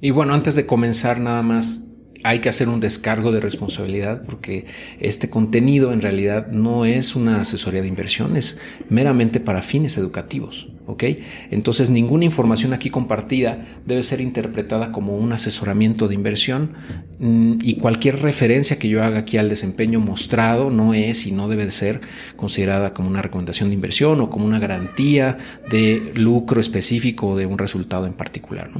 Y bueno, antes de comenzar nada más hay que hacer un descargo de responsabilidad porque este contenido en realidad no es una asesoría de inversión, es meramente para fines educativos. ¿Ok? Entonces ninguna información aquí compartida debe ser interpretada como un asesoramiento de inversión mm, y cualquier referencia que yo haga aquí al desempeño mostrado no es y no debe de ser considerada como una recomendación de inversión o como una garantía de lucro específico de un resultado en particular.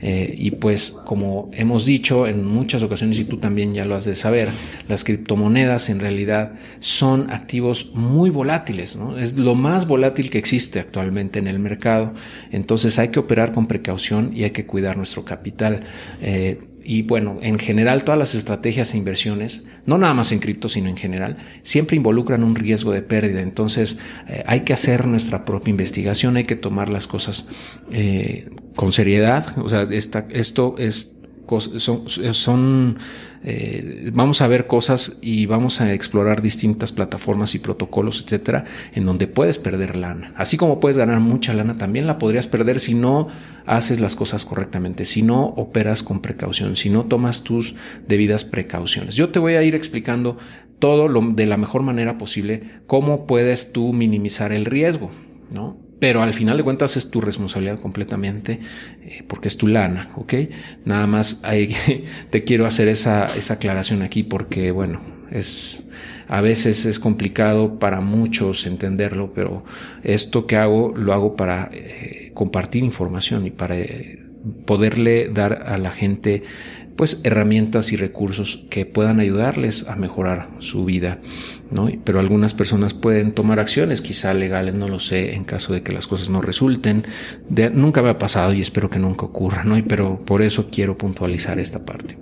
Eh, y pues como hemos dicho en muchas ocasiones y tú también ya lo has de saber, las criptomonedas en realidad son activos muy volátiles, ¿no? es lo más volátil que existe actualmente en el mercado. Entonces hay que operar con precaución y hay que cuidar nuestro capital. Eh, y bueno, en general todas las estrategias e inversiones, no nada más en cripto, sino en general, siempre involucran un riesgo de pérdida. Entonces eh, hay que hacer nuestra propia investigación, hay que tomar las cosas eh, con seriedad. O sea, esto es son, son eh, vamos a ver cosas y vamos a explorar distintas plataformas y protocolos, etcétera, en donde puedes perder lana. Así como puedes ganar mucha lana, también la podrías perder si no haces las cosas correctamente, si no operas con precaución, si no tomas tus debidas precauciones. Yo te voy a ir explicando todo lo, de la mejor manera posible, cómo puedes tú minimizar el riesgo, ¿no? Pero al final de cuentas es tu responsabilidad completamente eh, porque es tu lana, ¿ok? Nada más te quiero hacer esa, esa aclaración aquí porque, bueno, es a veces es complicado para muchos entenderlo, pero esto que hago lo hago para eh, compartir información y para eh, poderle dar a la gente pues herramientas y recursos que puedan ayudarles a mejorar su vida, ¿no? Pero algunas personas pueden tomar acciones, quizá legales, no lo sé, en caso de que las cosas no resulten. nunca me ha pasado y espero que nunca ocurra, ¿no? Pero por eso quiero puntualizar esta parte.